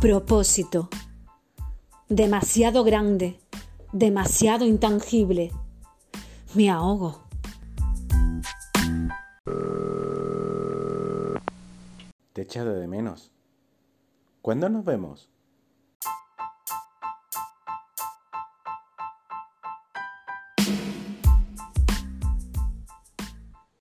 Propósito. Demasiado grande, demasiado intangible. Me ahogo. Te he echado de menos. ¿Cuándo nos vemos?